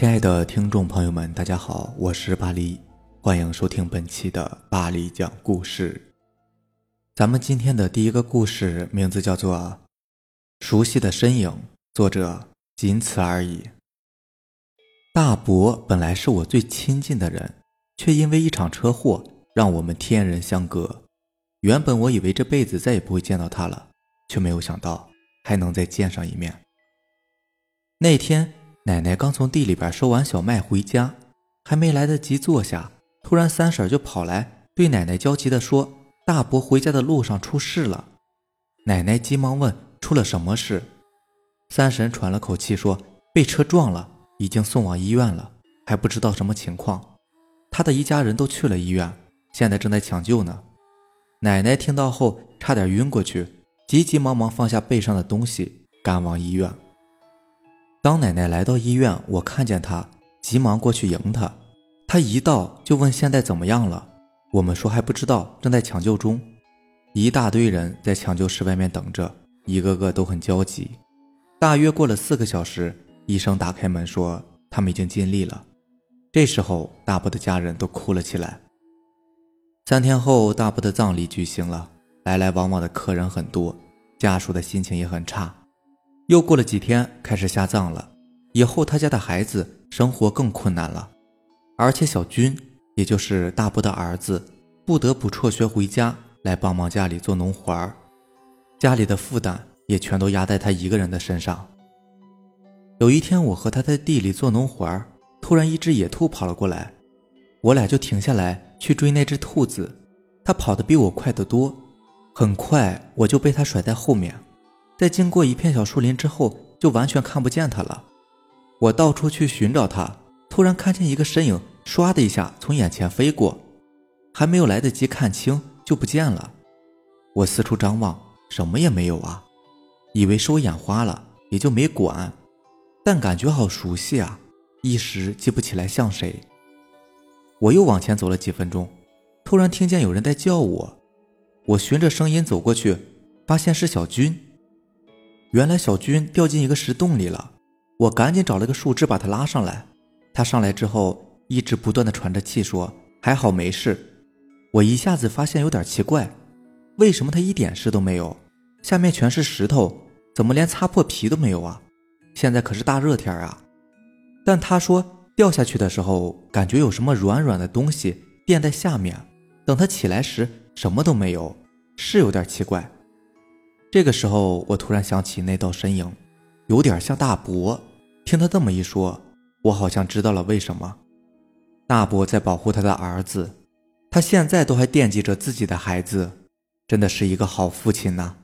亲爱的听众朋友们，大家好，我是巴黎，欢迎收听本期的巴黎讲故事。咱们今天的第一个故事名字叫做《熟悉的身影》，作者仅此而已。大伯本来是我最亲近的人，却因为一场车祸让我们天人相隔。原本我以为这辈子再也不会见到他了，却没有想到还能再见上一面。那天。奶奶刚从地里边收完小麦回家，还没来得及坐下，突然三婶就跑来，对奶奶焦急地说：“大伯回家的路上出事了。”奶奶急忙问：“出了什么事？”三婶喘了口气说：“被车撞了，已经送往医院了，还不知道什么情况。他的一家人都去了医院，现在正在抢救呢。”奶奶听到后差点晕过去，急急忙忙放下背上的东西，赶往医院。当奶奶来到医院，我看见她，急忙过去迎她。她一到就问现在怎么样了。我们说还不知道，正在抢救中。一大堆人在抢救室外面等着，一个个都很焦急。大约过了四个小时，医生打开门说他们已经尽力了。这时候，大伯的家人都哭了起来。三天后，大伯的葬礼举行了，来来往往的客人很多，家属的心情也很差。又过了几天，开始下葬了。以后他家的孩子生活更困难了，而且小军，也就是大伯的儿子，不得不辍学回家来帮忙家里做农活儿，家里的负担也全都压在他一个人的身上。有一天，我和他在地里做农活儿，突然一只野兔跑了过来，我俩就停下来去追那只兔子。它跑得比我快得多，很快我就被它甩在后面。在经过一片小树林之后，就完全看不见他了。我到处去寻找他，突然看见一个身影，唰的一下从眼前飞过，还没有来得及看清就不见了。我四处张望，什么也没有啊，以为是我眼花了，也就没管。但感觉好熟悉啊，一时记不起来像谁。我又往前走了几分钟，突然听见有人在叫我，我循着声音走过去，发现是小军。原来小军掉进一个石洞里了，我赶紧找了个树枝把他拉上来。他上来之后一直不断的喘着气，说还好没事。我一下子发现有点奇怪，为什么他一点事都没有？下面全是石头，怎么连擦破皮都没有啊？现在可是大热天啊！但他说掉下去的时候感觉有什么软软的东西垫在下面，等他起来时什么都没有，是有点奇怪。这个时候，我突然想起那道身影，有点像大伯。听他这么一说，我好像知道了为什么。大伯在保护他的儿子，他现在都还惦记着自己的孩子，真的是一个好父亲呐。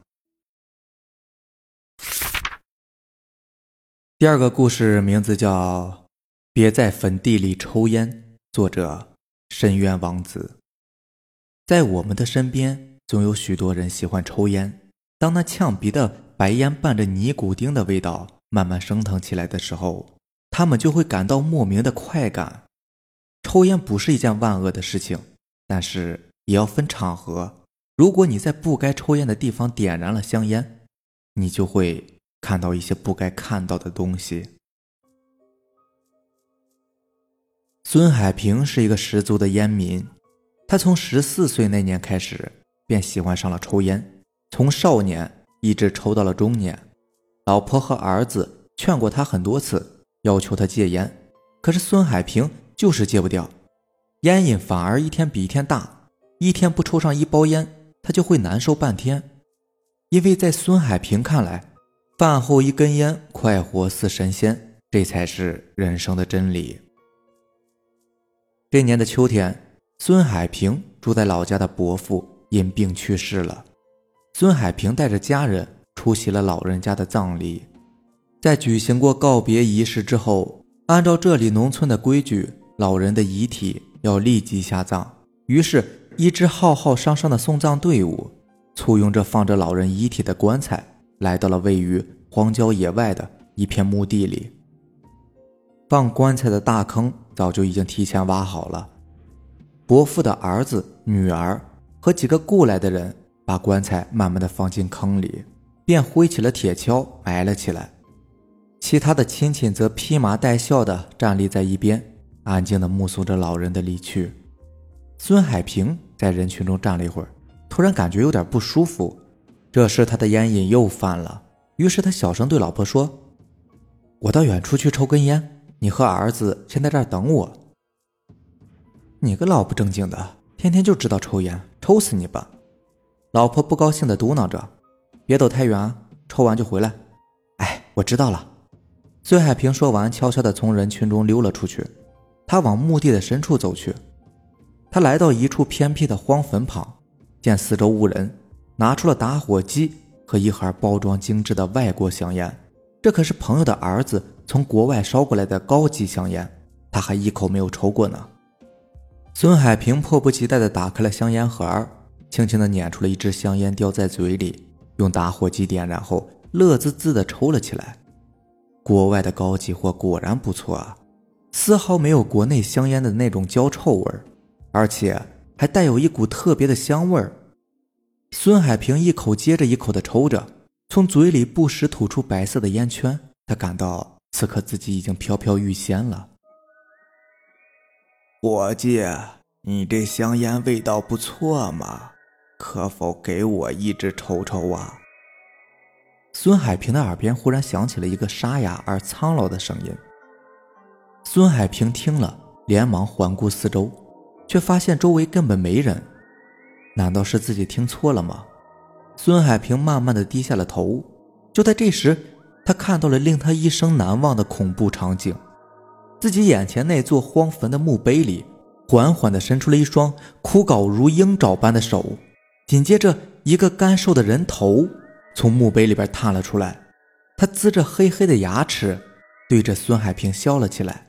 第二个故事名字叫《别在坟地里抽烟》，作者深渊王子。在我们的身边，总有许多人喜欢抽烟。当那呛鼻的白烟伴着尼古丁的味道慢慢升腾起来的时候，他们就会感到莫名的快感。抽烟不是一件万恶的事情，但是也要分场合。如果你在不该抽烟的地方点燃了香烟，你就会看到一些不该看到的东西。孙海平是一个十足的烟民，他从十四岁那年开始便喜欢上了抽烟。从少年一直抽到了中年，老婆和儿子劝过他很多次，要求他戒烟，可是孙海平就是戒不掉，烟瘾反而一天比一天大，一天不抽上一包烟，他就会难受半天。因为在孙海平看来，饭后一根烟，快活似神仙，这才是人生的真理。这年的秋天，孙海平住在老家的伯父因病去世了。孙海平带着家人出席了老人家的葬礼，在举行过告别仪式之后，按照这里农村的规矩，老人的遗体要立即下葬。于是，一支浩浩汤汤的送葬队伍，簇拥着放着老人遗体的棺材，来到了位于荒郊野外的一片墓地里。放棺材的大坑早就已经提前挖好了，伯父的儿子、女儿和几个雇来的人。把棺材慢慢的放进坑里，便挥起了铁锹埋了起来。其他的亲戚则披麻戴孝的站立在一边，安静的目送着老人的离去。孙海平在人群中站了一会儿，突然感觉有点不舒服。这时他的烟瘾又犯了，于是他小声对老婆说：“我到远处去抽根烟，你和儿子先在这儿等我。”你个老不正经的，天天就知道抽烟，抽死你吧！老婆不高兴的嘟囔着：“别走太远，抽完就回来。”哎，我知道了。孙海平说完，悄悄地从人群中溜了出去。他往墓地的深处走去。他来到一处偏僻的荒坟旁，见四周无人，拿出了打火机和一盒包装精致的外国香烟。这可是朋友的儿子从国外捎过来的高级香烟，他还一口没有抽过呢。孙海平迫不及待地打开了香烟盒，轻轻地捻出了一支香烟，叼在嘴里，用打火机点燃后，乐滋滋地抽了起来。国外的高级货果然不错啊，丝毫没有国内香烟的那种焦臭味儿。而且还带有一股特别的香味儿。孙海平一口接着一口的抽着，从嘴里不时吐出白色的烟圈。他感到此刻自己已经飘飘欲仙了。伙计，你这香烟味道不错嘛，可否给我一支抽抽啊？孙海平的耳边忽然响起了一个沙哑而苍老的声音。孙海平听了，连忙环顾四周。却发现周围根本没人，难道是自己听错了吗？孙海平慢慢的低下了头。就在这时，他看到了令他一生难忘的恐怖场景：自己眼前那座荒坟的墓碑里，缓缓的伸出了一双枯槁如鹰爪般的手，紧接着，一个干瘦的人头从墓碑里边探了出来，他呲着黑黑的牙齿，对着孙海平笑了起来：“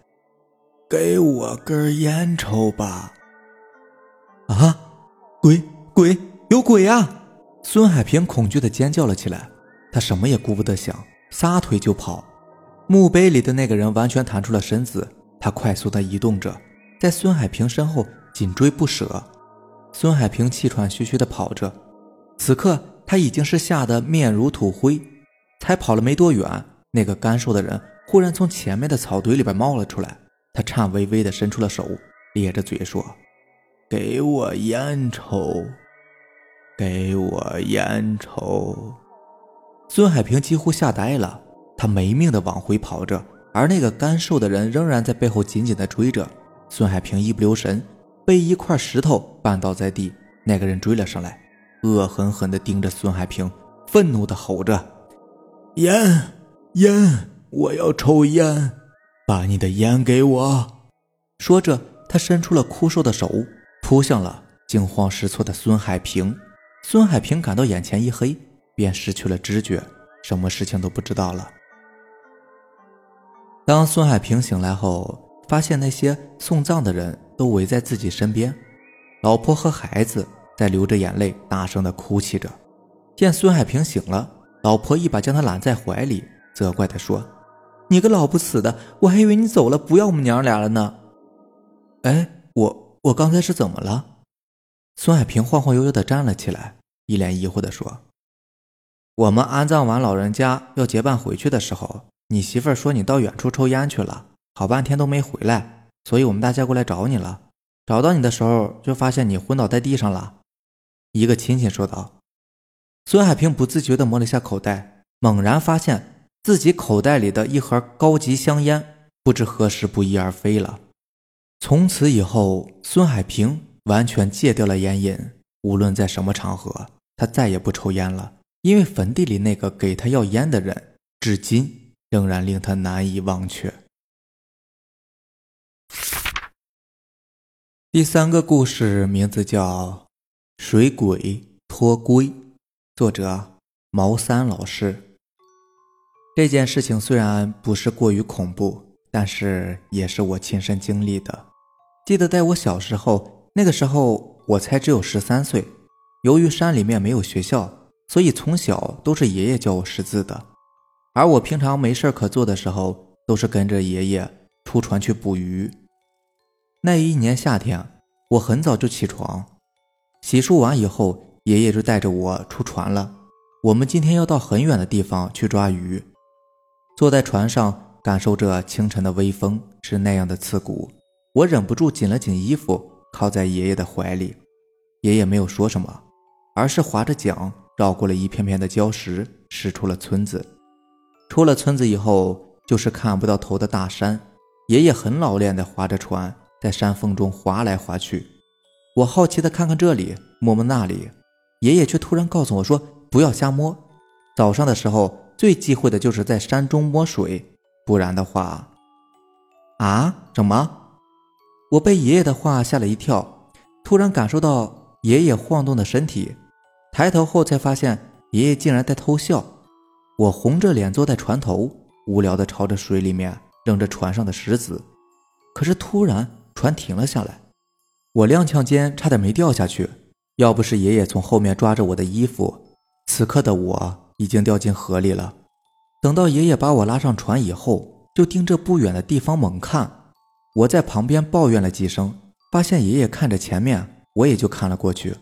给我根烟抽吧。”啊！鬼鬼有鬼啊！孙海平恐惧的尖叫了起来，他什么也顾不得想，撒腿就跑。墓碑里的那个人完全弹出了身子，他快速的移动着，在孙海平身后紧追不舍。孙海平气喘吁吁的跑着，此刻他已经是吓得面如土灰。才跑了没多远，那个干瘦的人忽然从前面的草堆里边冒了出来，他颤巍巍的伸出了手，咧着嘴说。给我烟抽，给我烟抽！孙海平几乎吓呆了，他没命的往回跑着，而那个干瘦的人仍然在背后紧紧的追着。孙海平一不留神，被一块石头绊倒在地。那个人追了上来，恶狠狠地盯着孙海平，愤怒地吼着：“烟，烟！我要抽烟！把你的烟给我！”说着，他伸出了枯瘦的手。扑向了惊慌失措的孙海平，孙海平感到眼前一黑，便失去了知觉，什么事情都不知道了。当孙海平醒来后，发现那些送葬的人都围在自己身边，老婆和孩子在流着眼泪，大声的哭泣着。见孙海平醒了，老婆一把将他揽在怀里，责怪他说：“你个老不死的，我还以为你走了，不要我们娘俩了呢。”哎，我。我刚才是怎么了？孙海平晃晃悠悠的站了起来，一脸疑惑的说：“我们安葬完老人家要结伴回去的时候，你媳妇说你到远处抽烟去了，好半天都没回来，所以我们大家过来找你了。找到你的时候，就发现你昏倒在地上了。”一个亲戚说道。孙海平不自觉的摸了下口袋，猛然发现自己口袋里的一盒高级香烟不知何时不翼而飞了。从此以后，孙海平完全戒掉了烟瘾。无论在什么场合，他再也不抽烟了。因为坟地里那个给他要烟的人，至今仍然令他难以忘却。第三个故事名字叫《水鬼托龟》，作者毛三老师。这件事情虽然不是过于恐怖。但是也是我亲身经历的。记得在我小时候，那个时候我才只有十三岁。由于山里面没有学校，所以从小都是爷爷教我识字的。而我平常没事可做的时候，都是跟着爷爷出船去捕鱼。那一年夏天，我很早就起床，洗漱完以后，爷爷就带着我出船了。我们今天要到很远的地方去抓鱼。坐在船上，感受着清晨的微风，是那样的刺骨。我忍不住紧了紧衣服，靠在爷爷的怀里。爷爷没有说什么，而是划着桨绕过了一片片的礁石，驶出了村子。出了村子以后，就是看不到头的大山。爷爷很老练地划着船，在山缝中划来划去。我好奇地看看这里，摸摸那里，爷爷却突然告诉我说：“不要瞎摸。早上的时候最忌讳的就是在山中摸水，不然的话……啊？什么？”我被爷爷的话吓了一跳，突然感受到爷爷晃动的身体，抬头后才发现爷爷竟然在偷笑。我红着脸坐在船头，无聊地朝着水里面扔着船上的石子，可是突然船停了下来，我踉跄间差点没掉下去。要不是爷爷从后面抓着我的衣服，此刻的我已经掉进河里了。等到爷爷把我拉上船以后，就盯着不远的地方猛看。我在旁边抱怨了几声，发现爷爷看着前面，我也就看了过去。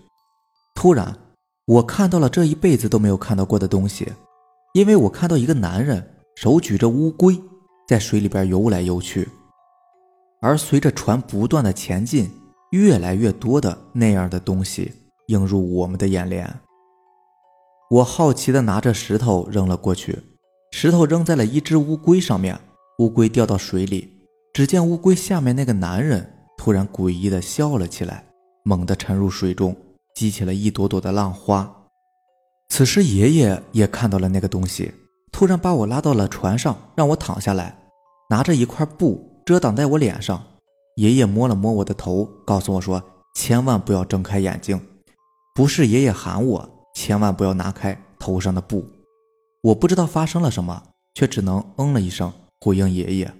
突然，我看到了这一辈子都没有看到过的东西，因为我看到一个男人手举着乌龟，在水里边游来游去。而随着船不断的前进，越来越多的那样的东西映入我们的眼帘。我好奇的拿着石头扔了过去，石头扔在了一只乌龟上面，乌龟掉到水里。只见乌龟下面那个男人突然诡异的笑了起来，猛地沉入水中，激起了一朵朵的浪花。此时爷爷也看到了那个东西，突然把我拉到了船上，让我躺下来，拿着一块布遮挡在我脸上。爷爷摸了摸我的头，告诉我说：“千万不要睁开眼睛。”不是爷爷喊我，千万不要拿开头上的布。我不知道发生了什么，却只能嗯了一声回应爷爷。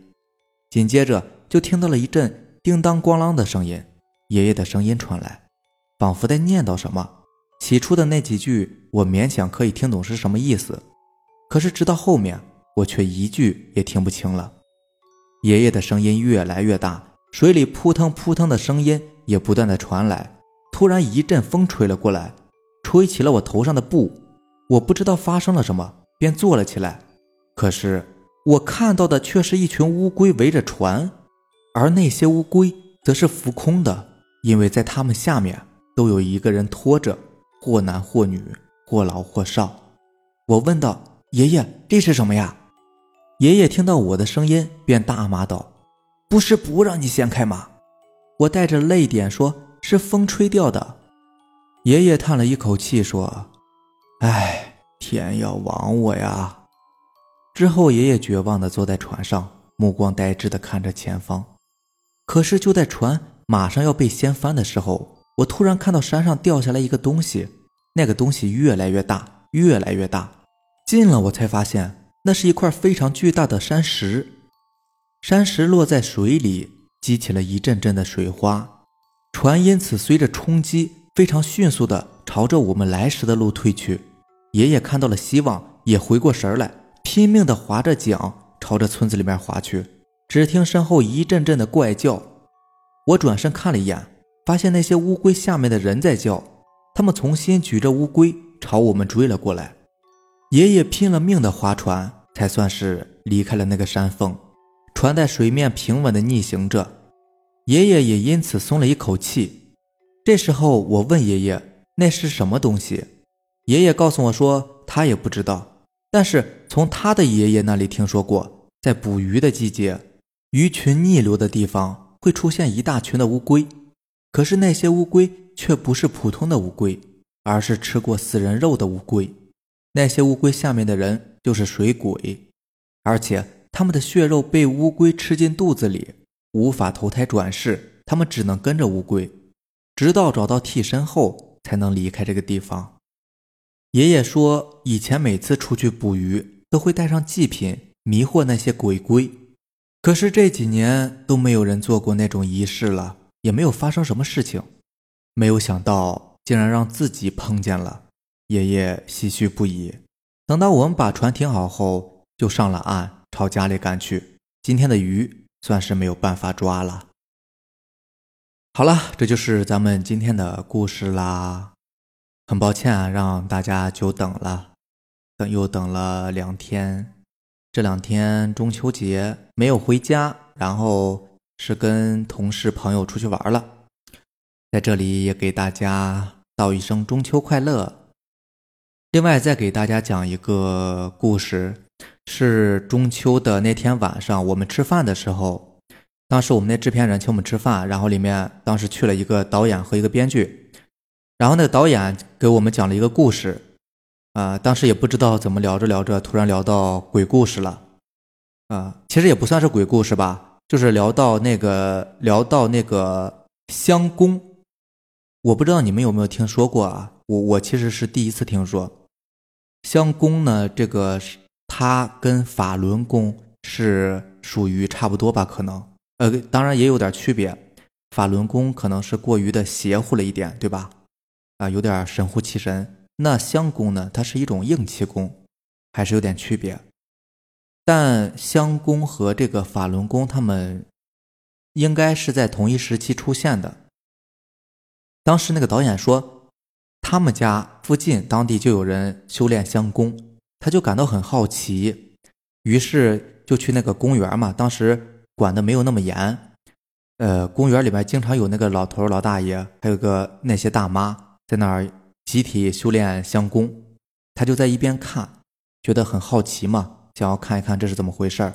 紧接着就听到了一阵叮当咣啷的声音，爷爷的声音传来，仿佛在念叨什么。起初的那几句我勉强可以听懂是什么意思，可是直到后面我却一句也听不清了。爷爷的声音越来越大，水里扑腾扑腾的声音也不断的传来。突然一阵风吹了过来，吹起了我头上的布。我不知道发生了什么，便坐了起来。可是。我看到的却是一群乌龟围着船，而那些乌龟则是浮空的，因为在它们下面都有一个人拖着，或男或女，或老或少。我问道：“爷爷，这是什么呀？”爷爷听到我的声音，便大骂道：“不是不让你掀开吗？”我带着泪点说：“是风吹掉的。”爷爷叹了一口气说：“唉，天要亡我呀。”之后，爷爷绝望地坐在船上，目光呆滞地看着前方。可是，就在船马上要被掀翻的时候，我突然看到山上掉下来一个东西。那个东西越来越大，越来越大。近了，我才发现那是一块非常巨大的山石。山石落在水里，激起了一阵阵的水花。船因此随着冲击，非常迅速地朝着我们来时的路退去。爷爷看到了希望，也回过神来。拼命地划着桨，朝着村子里面划去。只听身后一阵阵的怪叫，我转身看了一眼，发现那些乌龟下面的人在叫。他们重新举着乌龟朝我们追了过来。爷爷拼了命的划船，才算是离开了那个山缝。船在水面平稳的逆行着，爷爷也因此松了一口气。这时候，我问爷爷：“那是什么东西？”爷爷告诉我说：“他也不知道。”但是从他的爷爷那里听说过，在捕鱼的季节，鱼群逆流的地方会出现一大群的乌龟。可是那些乌龟却不是普通的乌龟，而是吃过死人肉的乌龟。那些乌龟下面的人就是水鬼，而且他们的血肉被乌龟吃进肚子里，无法投胎转世，他们只能跟着乌龟，直到找到替身后才能离开这个地方。爷爷说，以前每次出去捕鱼都会带上祭品迷惑那些鬼龟，可是这几年都没有人做过那种仪式了，也没有发生什么事情。没有想到竟然让自己碰见了，爷爷唏嘘不已。等到我们把船停好后，就上了岸，朝家里赶去。今天的鱼算是没有办法抓了。好了，这就是咱们今天的故事啦。很抱歉啊，让大家久等了，等又等了两天，这两天中秋节没有回家，然后是跟同事朋友出去玩了，在这里也给大家道一声中秋快乐。另外再给大家讲一个故事，是中秋的那天晚上，我们吃饭的时候，当时我们那制片人请我们吃饭，然后里面当时去了一个导演和一个编剧，然后那个导演给我们讲了一个故事。啊，当时也不知道怎么聊着聊着，突然聊到鬼故事了。啊，其实也不算是鬼故事吧，就是聊到那个聊到那个香宫。我不知道你们有没有听说过啊？我我其实是第一次听说。相公呢，这个是它跟法轮功是属于差不多吧？可能，呃，当然也有点区别。法轮功可能是过于的邪乎了一点，对吧？啊，有点神乎其神。那相功呢？它是一种硬气功，还是有点区别。但相功和这个法轮功，他们应该是在同一时期出现的。当时那个导演说，他们家附近当地就有人修炼香功，他就感到很好奇，于是就去那个公园嘛。当时管的没有那么严，呃，公园里面经常有那个老头老大爷，还有个那些大妈在那儿。集体修炼香功，他就在一边看，觉得很好奇嘛，想要看一看这是怎么回事儿。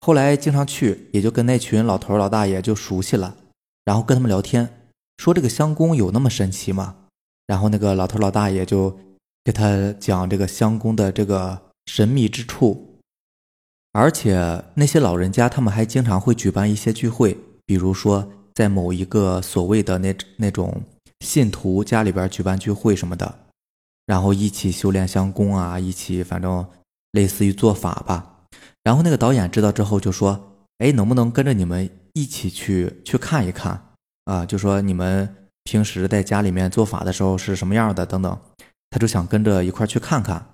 后来经常去，也就跟那群老头老大爷就熟悉了，然后跟他们聊天，说这个香功有那么神奇吗？然后那个老头老大爷就给他讲这个香功的这个神秘之处，而且那些老人家他们还经常会举办一些聚会，比如说在某一个所谓的那那种。信徒家里边举办聚会什么的，然后一起修炼香功啊，一起反正类似于做法吧。然后那个导演知道之后就说：“哎，能不能跟着你们一起去去看一看啊？就说你们平时在家里面做法的时候是什么样的等等。”他就想跟着一块去看看。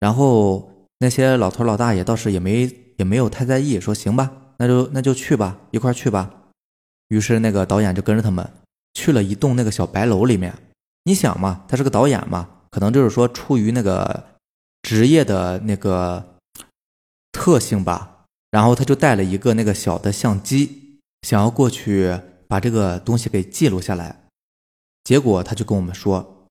然后那些老头老大爷倒是也没也没有太在意，说：“行吧，那就那就去吧，一块去吧。”于是那个导演就跟着他们。去了一栋那个小白楼里面，你想嘛，他是个导演嘛，可能就是说出于那个职业的那个特性吧，然后他就带了一个那个小的相机，想要过去把这个东西给记录下来。结果他就跟我们说，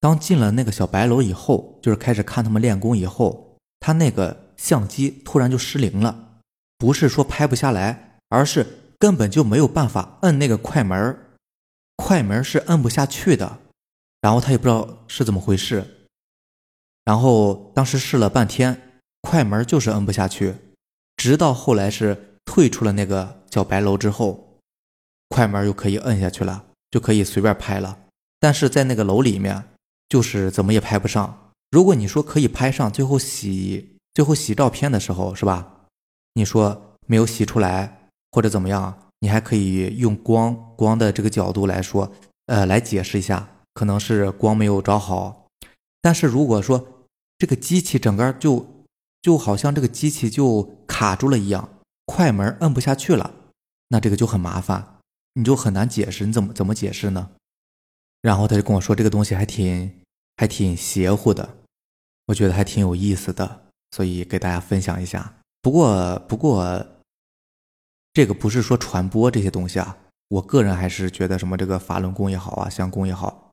当进了那个小白楼以后，就是开始看他们练功以后，他那个相机突然就失灵了，不是说拍不下来，而是根本就没有办法摁那个快门儿。快门是摁不下去的，然后他也不知道是怎么回事，然后当时试了半天，快门就是摁不下去，直到后来是退出了那个小白楼之后，快门又可以摁下去了，就可以随便拍了。但是在那个楼里面，就是怎么也拍不上。如果你说可以拍上，最后洗最后洗照片的时候是吧？你说没有洗出来或者怎么样？你还可以用光光的这个角度来说，呃，来解释一下，可能是光没有找好。但是如果说这个机器整个就就好像这个机器就卡住了一样，快门摁不下去了，那这个就很麻烦，你就很难解释，你怎么怎么解释呢？然后他就跟我说，这个东西还挺还挺邪乎的，我觉得还挺有意思的，所以给大家分享一下。不过不过。这个不是说传播这些东西啊，我个人还是觉得什么这个法轮功也好啊，相功也好，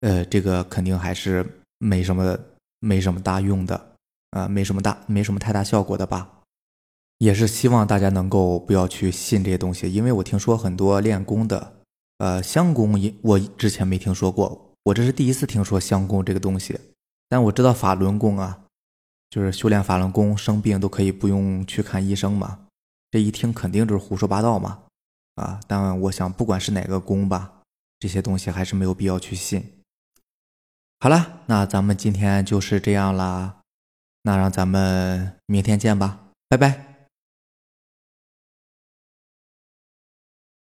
呃，这个肯定还是没什么没什么大用的，啊，没什么大没什么太大效果的吧。也是希望大家能够不要去信这些东西，因为我听说很多练功的，呃，香功我之前没听说过，我这是第一次听说香功这个东西，但我知道法轮功啊，就是修炼法轮功生病都可以不用去看医生嘛。这一听肯定就是胡说八道嘛，啊！但我想，不管是哪个功吧，这些东西还是没有必要去信。好了，那咱们今天就是这样啦，那让咱们明天见吧，拜拜。